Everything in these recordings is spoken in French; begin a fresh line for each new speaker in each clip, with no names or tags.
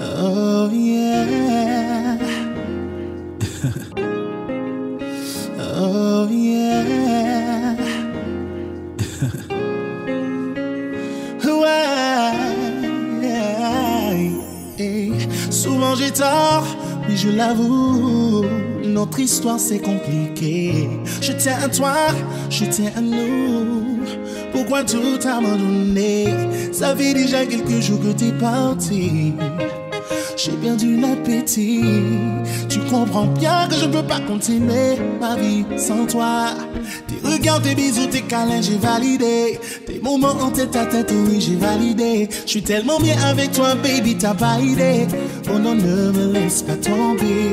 Oh yeah. oh yeah. ouais. Souvent j'ai tort, mais je l'avoue. Notre histoire c'est compliqué. Je tiens à toi, je tiens à nous. Pourquoi tout abandonné Ça fait déjà quelques jours que t'es parti. J'ai perdu l'appétit. Tu comprends bien que je peux pas continuer ma vie sans toi. Tes regards, tes bisous, tes câlins, j'ai validé. Tes moments en tête à tête, oui, j'ai validé. Je suis tellement bien avec toi, baby, t'as pas idée. Oh non, ne me laisse pas tomber.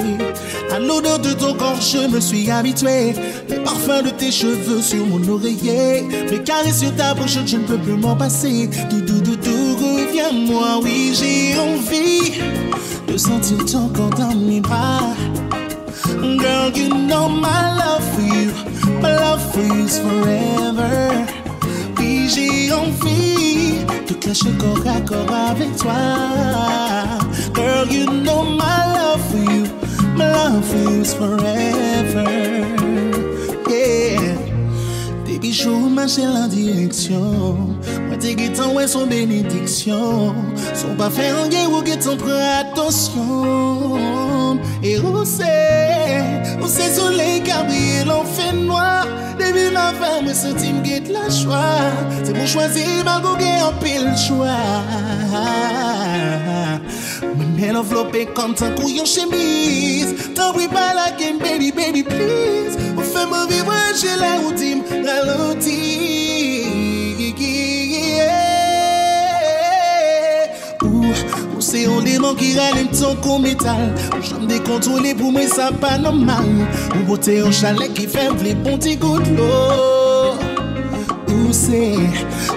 À l'odeur de ton corps, je me suis habitué. Le parfum de tes cheveux sur mon oreiller. Mes caresses sur ta bouche, je ne peux plus m'en passer. Tout, tout, reviens-moi, oui, j'ai envie de sentir ton corps dans mes bras. Girl, you know my love for you, my love for you is forever. Oui, j'ai envie de clasher corps à corps avec toi. Girl, you know my love for you, my love for you is forever. Yeah. Ki chou manche la direksyon Mwen te getan wè son benediksyon Son pa fè an gen wè getan pre atensyon E ou se, ou se soley kabriye l'an fè noa Debi ma fè mwen senti m get la chwa Se mwen chwazi ma goge an pil chwa choix. Me mets l'enveloppé comme tant couillon chemise. T'en prie pas la game, baby, baby, please. Ou fais-moi vivre, j'ai la routine, ralenti. Ou, ou c'est un démon qui rallume ton coup métal. J'aime décontrôler pour moi, ça pas normal. Ou beauté au chalet qui fait les bons petits gouttes l'eau. pase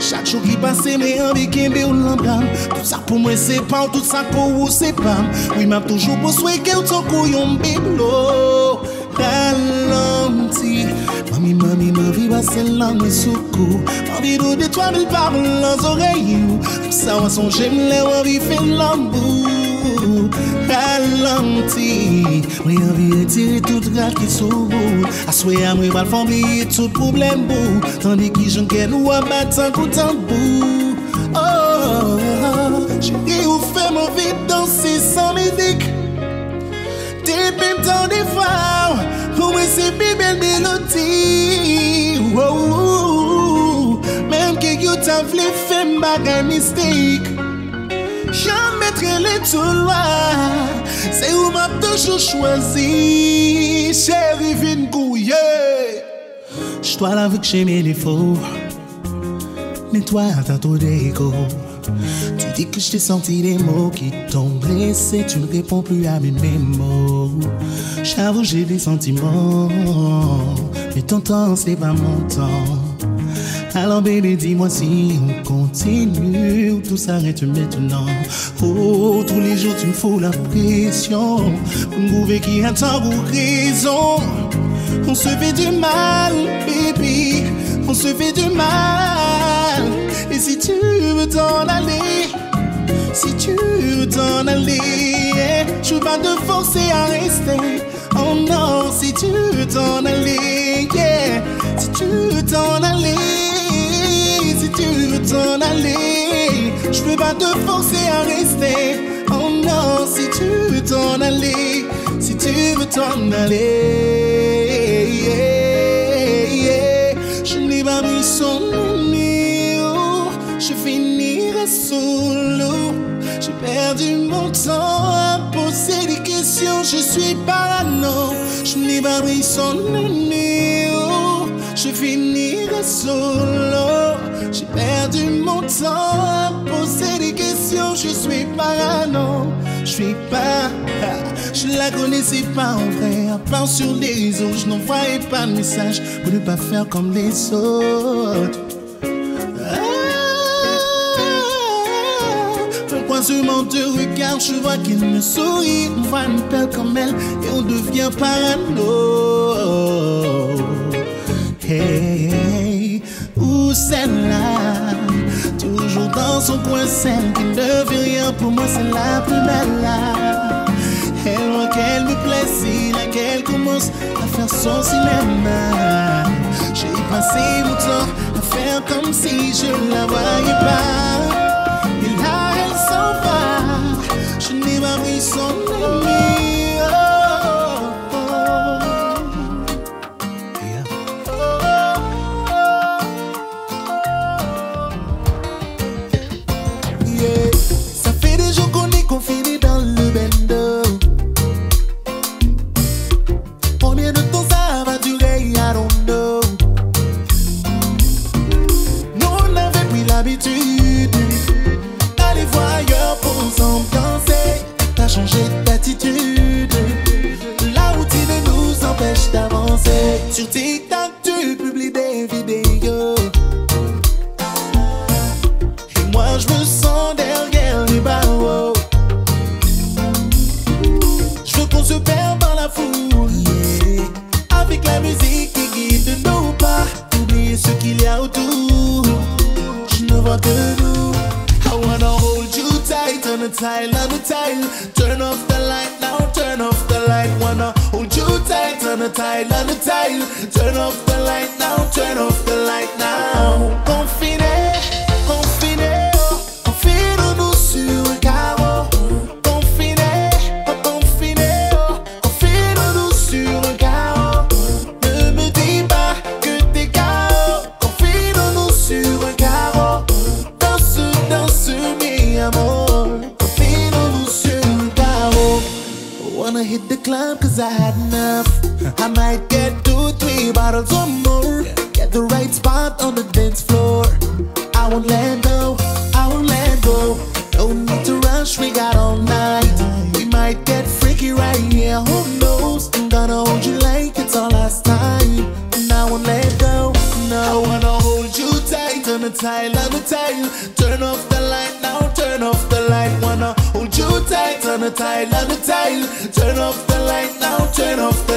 Chak chou ki pase me anbe kembe ou lambram Tout sa pou mwen se pa ou tout sa pou ou se pam Ou imam toujou pou sweke ou ton kou yon biblo Ralanti Mami mami mami base lan me soukou Mami do de 3000 parou lan zorey ou Sa wanson jem le wari fen lambou talanti Mwen yon vi retire tout gal ki sou. Aswe a mwen bal fon biye tout problem bou. Tande ki jen ken ou a batan koutan bou. Oh, chéri ou fe mou vi dansi san mizik Depi m tan di faw Pou mwen se bi bel melodi. Mem ki yo tan vle fe m bagay mistik. Jamais traîner tout loin, c'est où m'a toujours choisi. Chérie, viens couiller. J'dois l'avouer que j'aimais les faux, mais toi t'as trop d'égo. Tu dis que je t'ai senti des mots qui t'ont blessé, tu ne réponds plus à mes mots. J'avoue, j'ai des sentiments, mais ton temps, c'est pas mon temps. Alors, bébé, dis-moi si on continue ou tout s'arrête maintenant. Oh, tous les jours, tu me fous la pression. Pour me y a tant ou raison. On se fait du mal, baby. On se fait du mal. Et si tu veux t'en aller, si tu veux t'en aller, yeah, je vais pas te forcer à rester. Oh non, si tu veux t'en aller, si tu veux t'en aller, t'en aller, je peux pas te forcer à rester. Oh non, si tu veux t'en aller, si tu veux t'en aller, yeah, yeah. je n'ai pas mis son numéro, je finirai solo. J'ai perdu mon temps à poser des questions, je suis parano. Je n'ai pas pris son numéro, je finirai solo. J'ai perdu mon temps à poser des questions, je suis parano. Je suis pas, je la connaissais pas en vrai. À sur les réseaux, je n'envoyais pas de message pour ne pas faire comme les autres. Pourquoi seulement te regarde, je vois qu'il me sourit, on voit une belle comme elle et on devient parano. Hey, où celle-là, toujours dans son coin, celle qui ne veut rien pour moi, c'est la plus belle. Elle voit qu'elle me plaît, si laquelle commence à faire son cinéma. J'ai passé mon temps à faire comme si je la voyais pas. Et là, elle s'en va, je n'ai pas vu son ami.
the tide, on
the tide. Turn off the
light now, turn off the light now. tile love the tide. Turn off the light now, turn off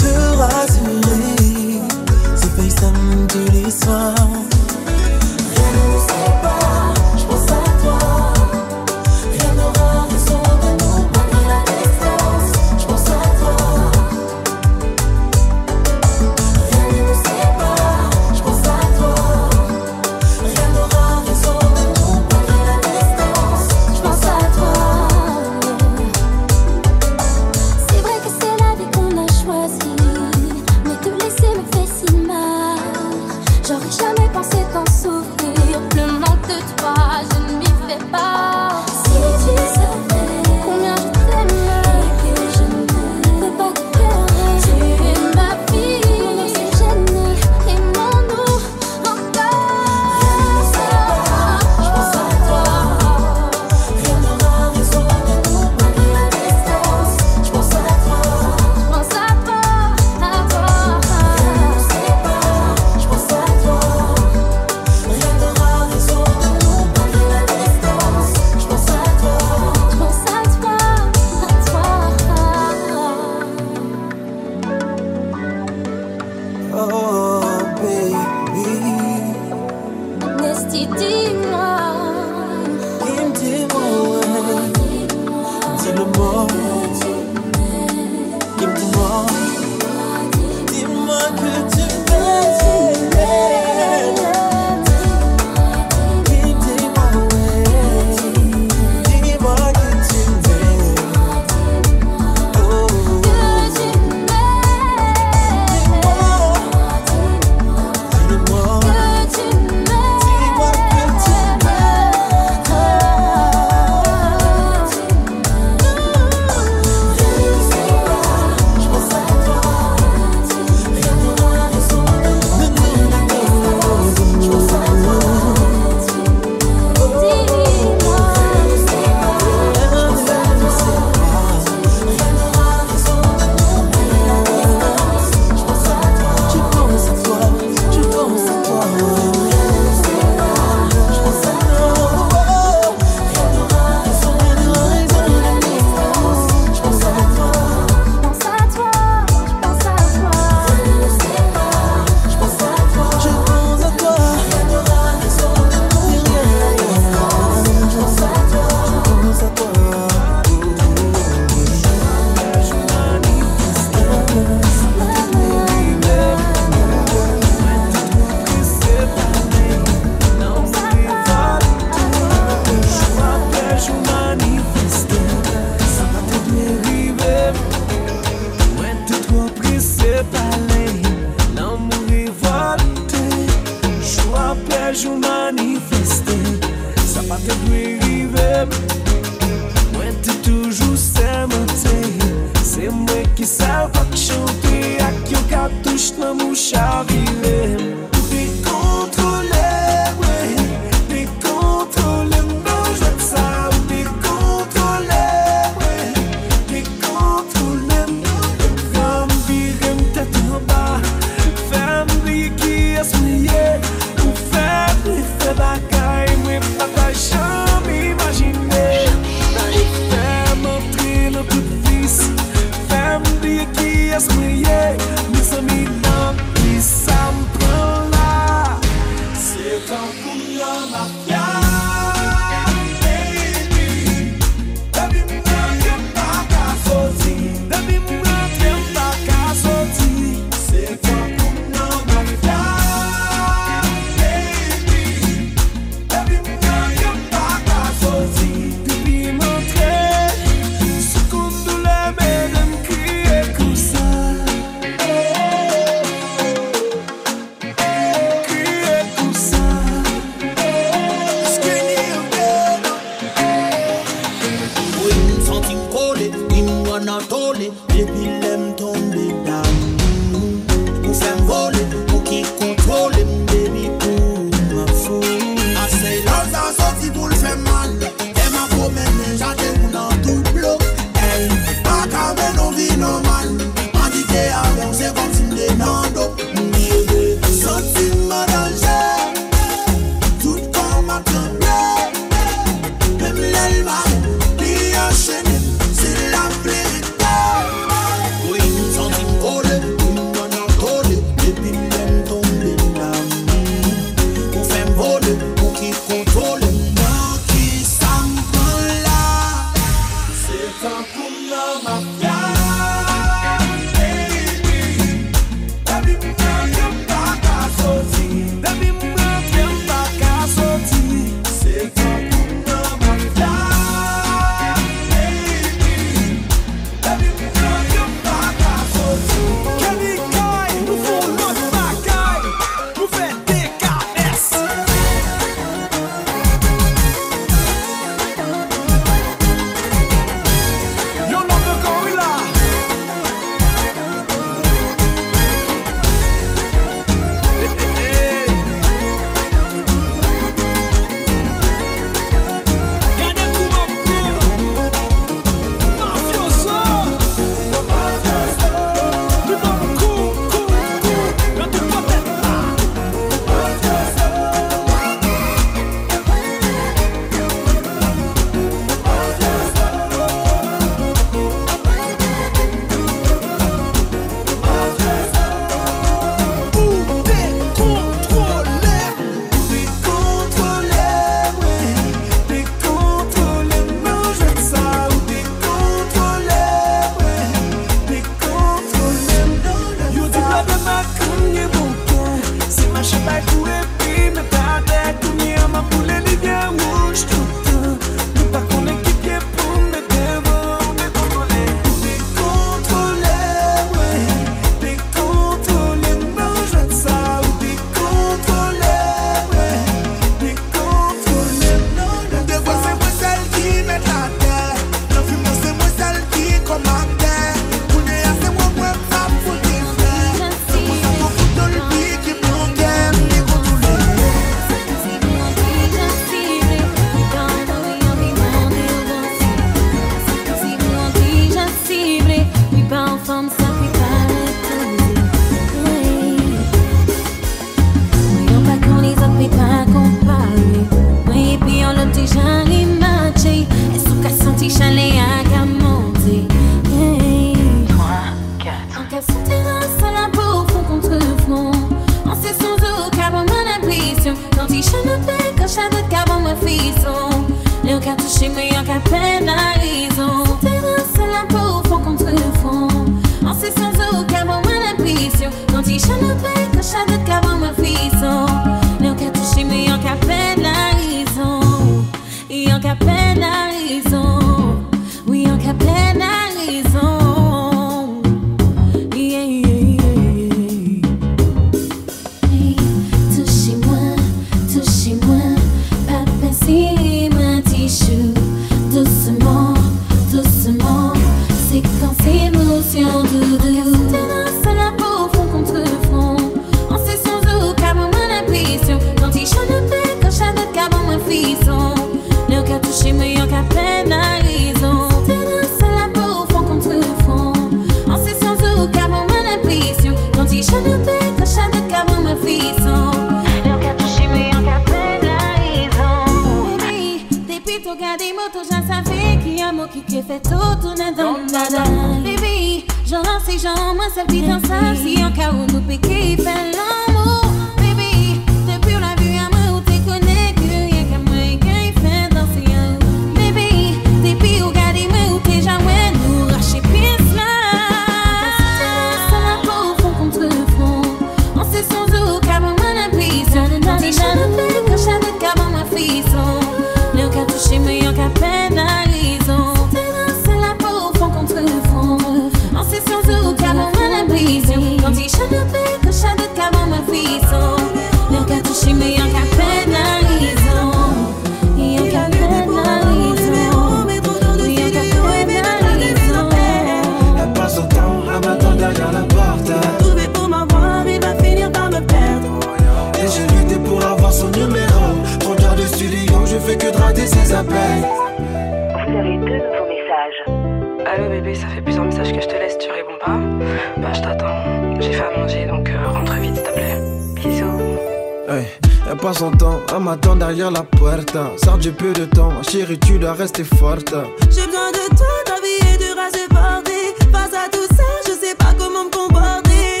rester forte.
J'ai besoin de toi, ta vie est dure à supporter. Face à tout ça, je sais pas comment me comporter.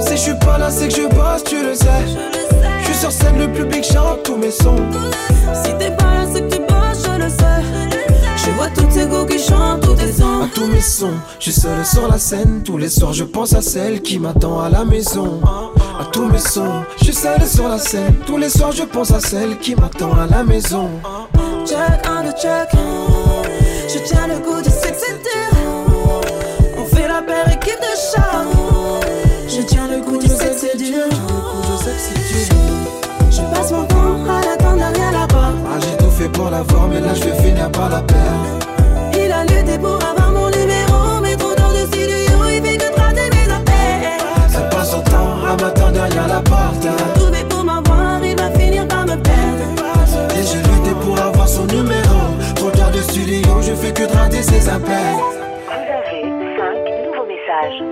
Si je suis pas là, c'est que je bosse, tu le sais.
Je le sais.
Je suis sur scène, le public chante tous mes sons.
Si t'es pas là, c'est que tu bosses, je le sais. Je vois toutes ces go qui chantent tous tes sons.
À tous mes sons, je suis seul sur la scène. Tous les soirs, je pense à celle qui m'attend à la maison. À tous mes sons, je suis seul sur la scène. Tous les soirs, je pense à celle qui m'attend à la maison.
Un de. Je tiens le goût du sexe c'est dur. On fait la paire équipe de chat. Je tiens le goût du sexe c'est dur.
Je
passe mon temps à l'attendre derrière la porte.
Ah, j'ai tout fait pour l'avoir, mais là, je vais finir par la perdre.
Il a lutté pour avoir mon numéro. Mais trop dans le studio, il fait que traiter mes appels.
Elle passe son temps à m'attendre derrière la porte. Que drader ses appels.
Vous avez cinq nouveaux messages.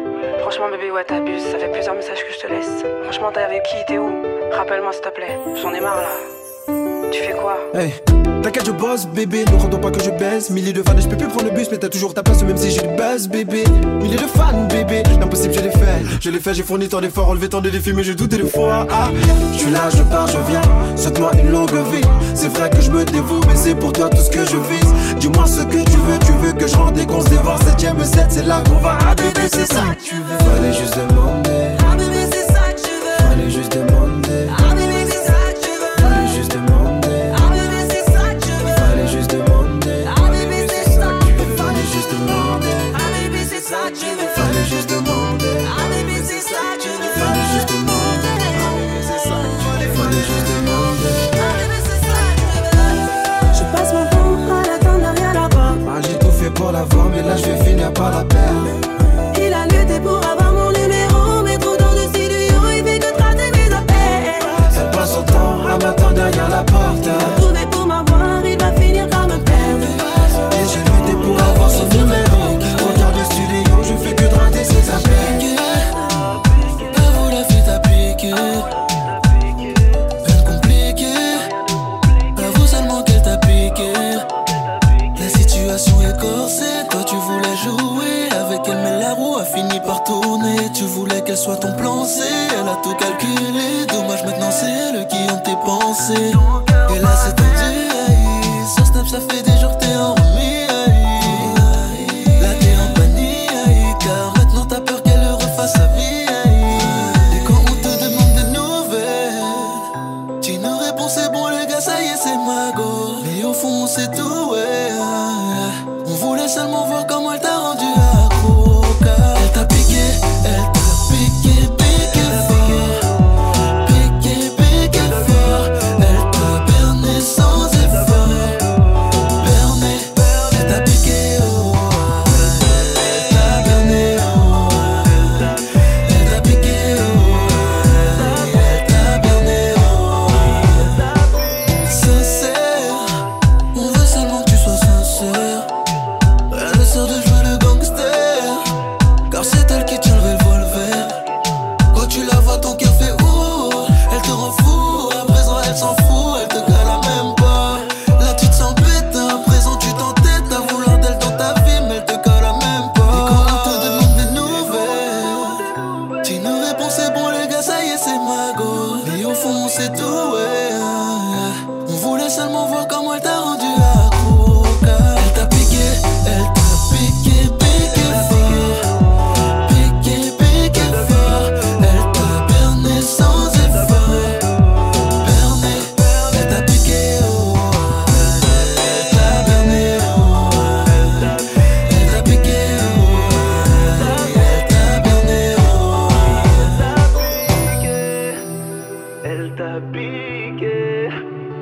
Franchement bébé, ouais t'abuses, ça fait plusieurs messages que je te laisse. Franchement t'es avec qui, t'es où? Rappelle-moi s'il te plaît, j'en ai marre là. Tu fais quoi?
Hey, t'inquiète, je bosse, bébé. Ne rendons pas que je baisse. Milliers de fans, et je peux plus prendre le bus, mais t'as toujours ta place, même si j'ai du buzz, bébé. Milliers de fans, bébé. L'impossible, je l'ai fait. Je l'ai fait, j'ai fourni tant d'efforts, relevé tant de défis, mais je doutais des fois. Ah, je suis là, je pars, je viens. Souhaite-moi une longue vie. C'est vrai que je me dévoue, mais c'est pour toi tout ce que je vise. Dis-moi ce que tu veux, tu veux que je rentre et qu'on se dévore. Septième set, c'est là qu'on va. Bébé, c'est ça que tu veux. Fallait juste demander.
Ah je
vais finir par la perdre.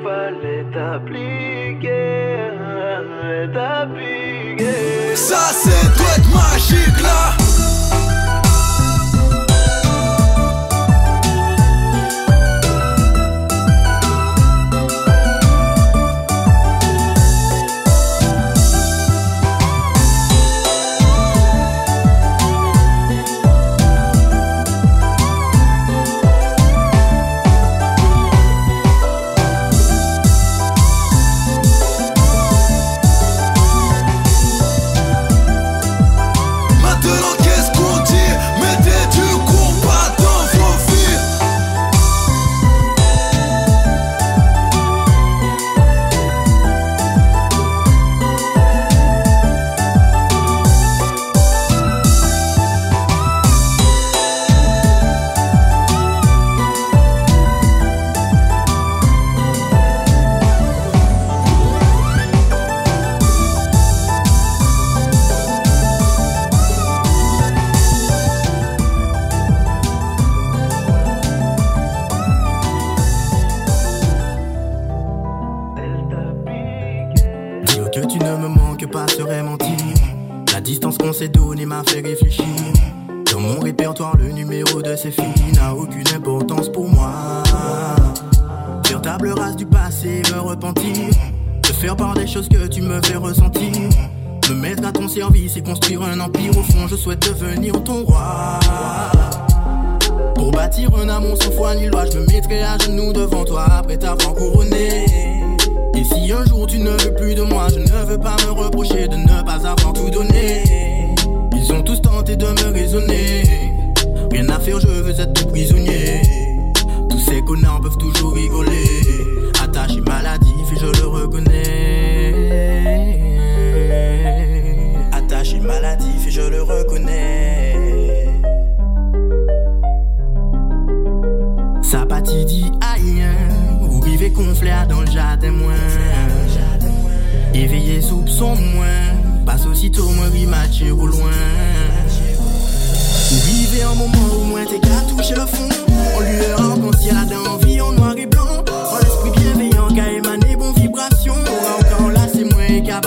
fallait t'appliquer, t'appliquer. Ça c'est doit être magique là.
je le reconnais. Sapati dit aïe, ou vivez conflère dans le jardin moins. Éveillez soupçon moins, passe aussitôt moins rimatché au loin. Ou vivez un moment où moins t'es qu'à toucher le fond. On lui rend qu'on s'y a d'envie en noir et blanc. En l'esprit bienveillant, qu'à émaner bon vibration. Encore là, c'est moins qu'à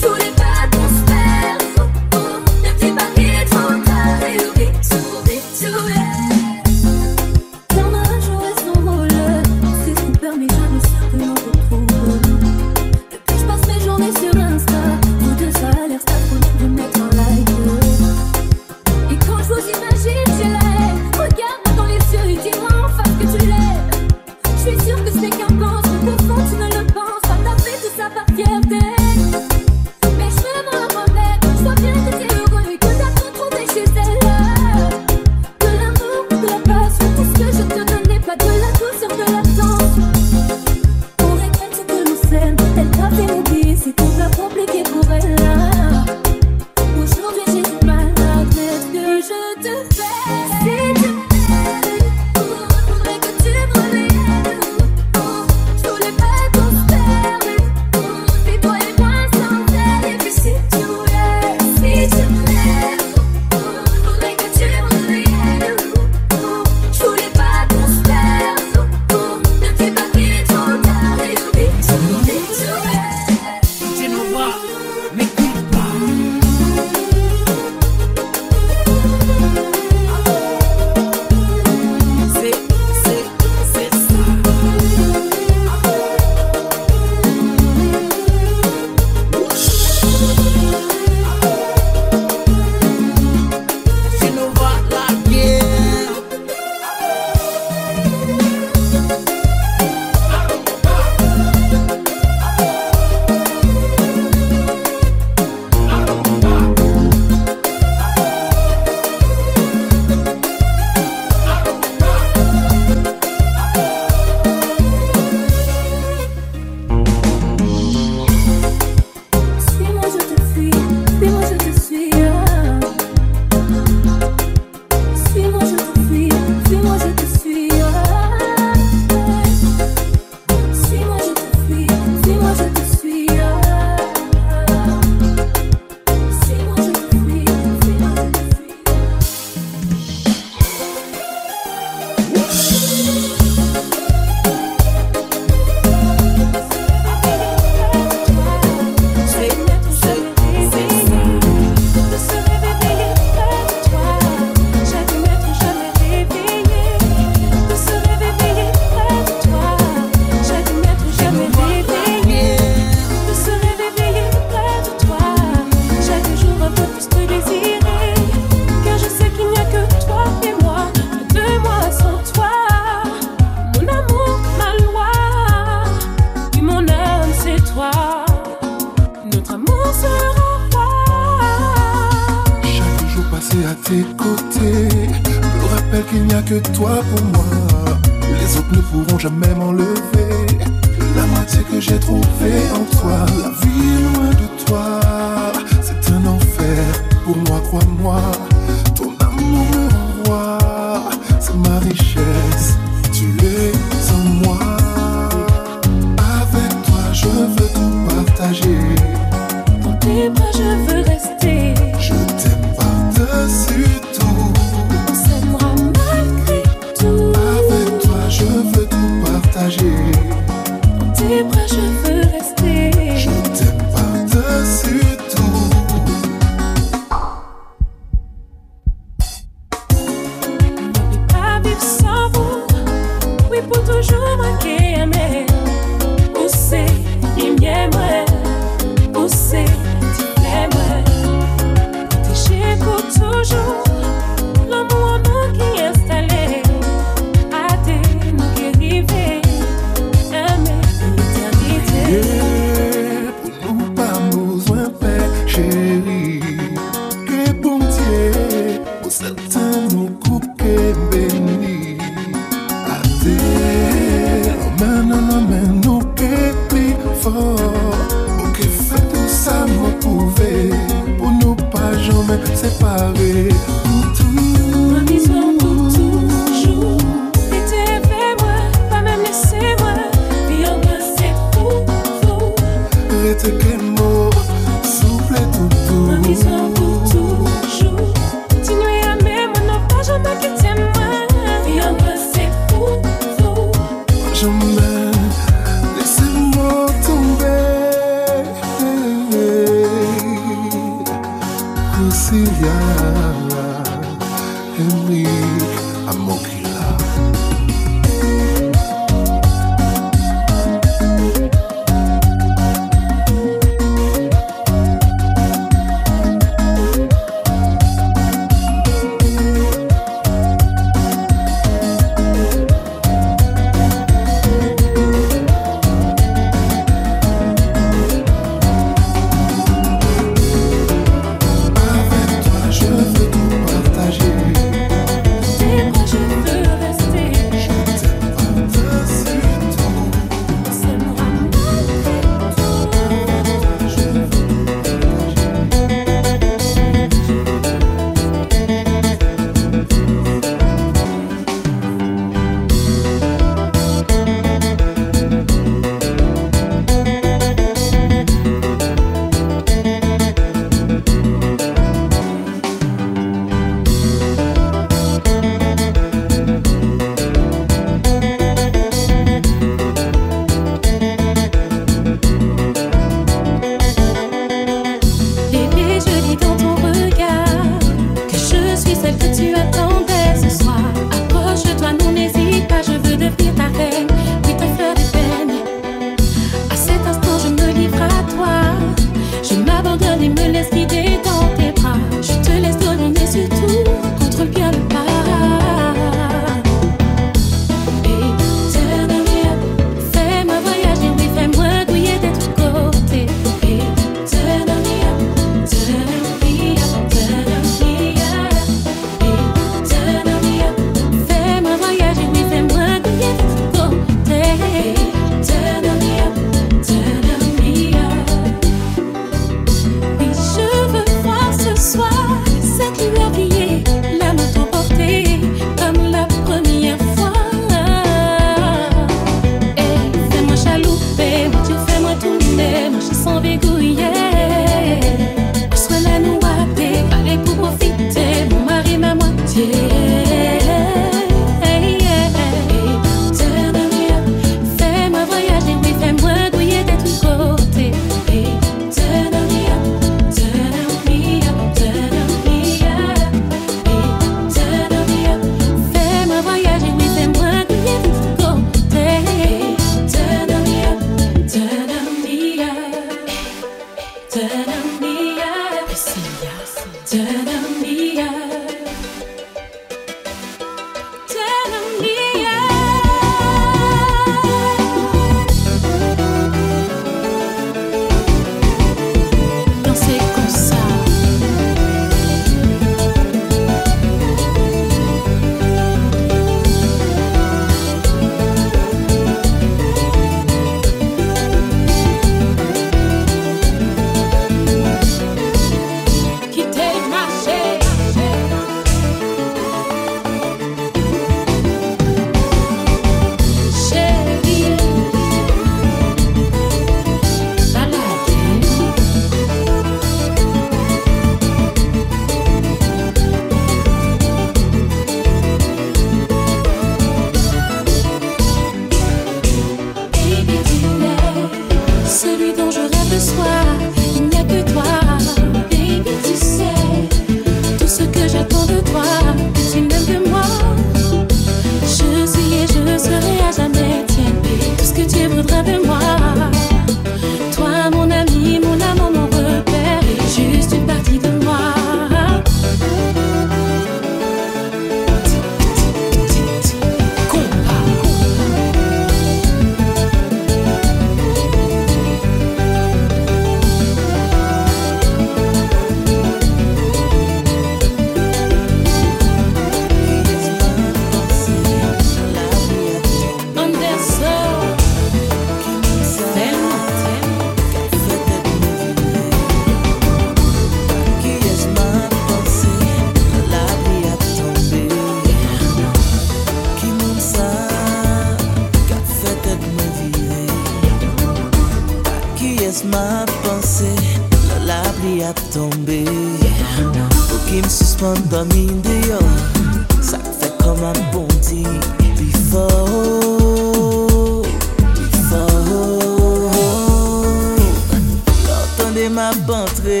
la
bantre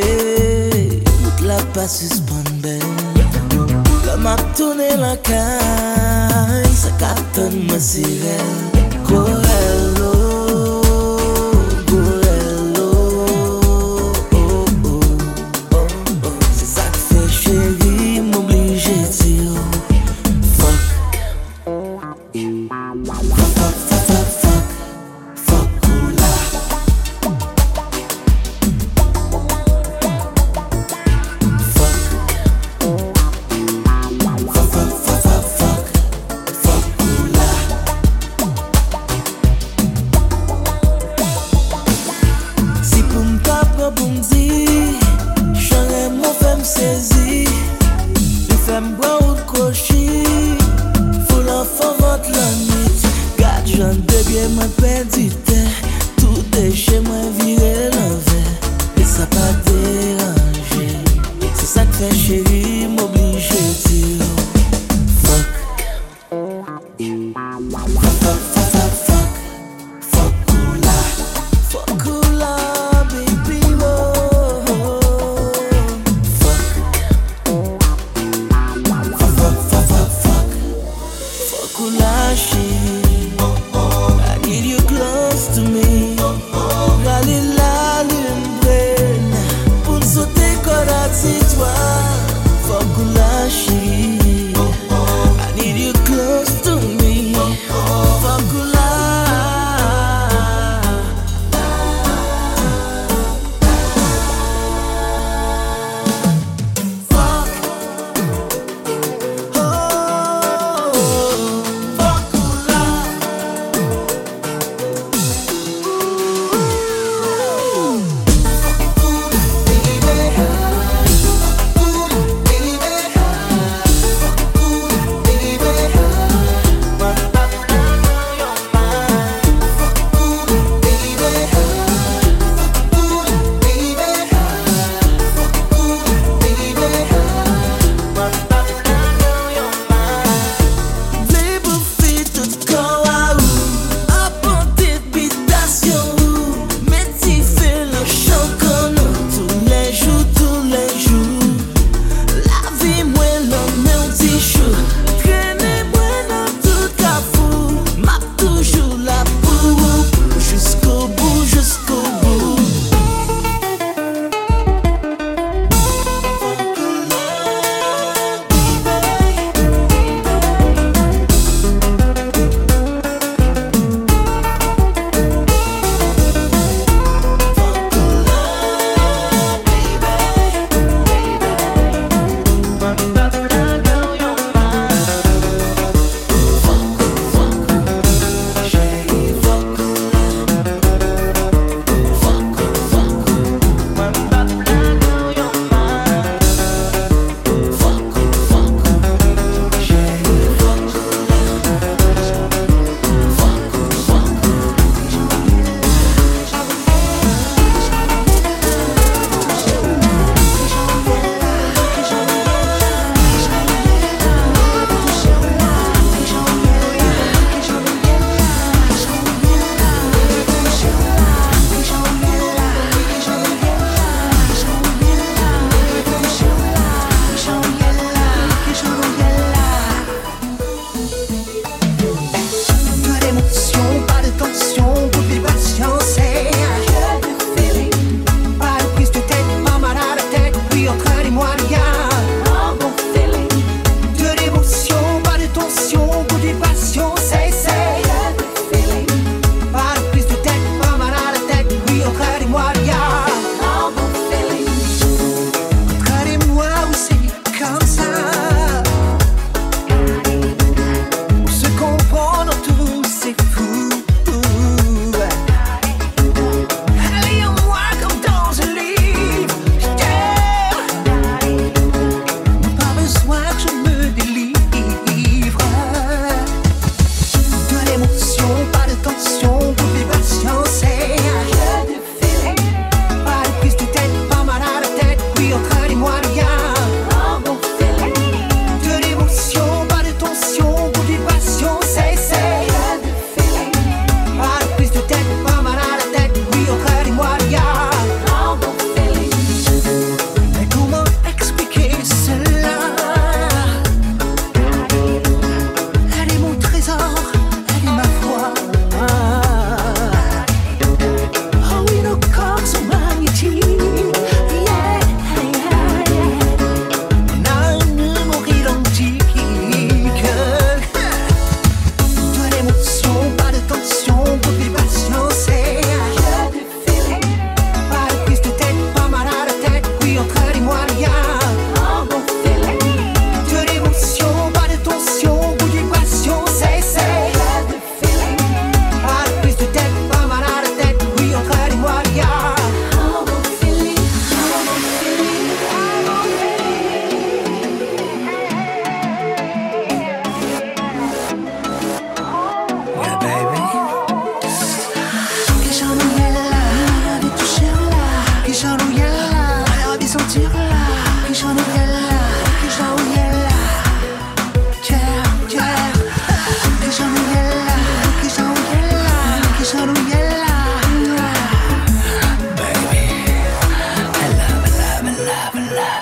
Mout la pa suspande La
map toune lankay Sa katan masirel Korel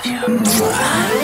想。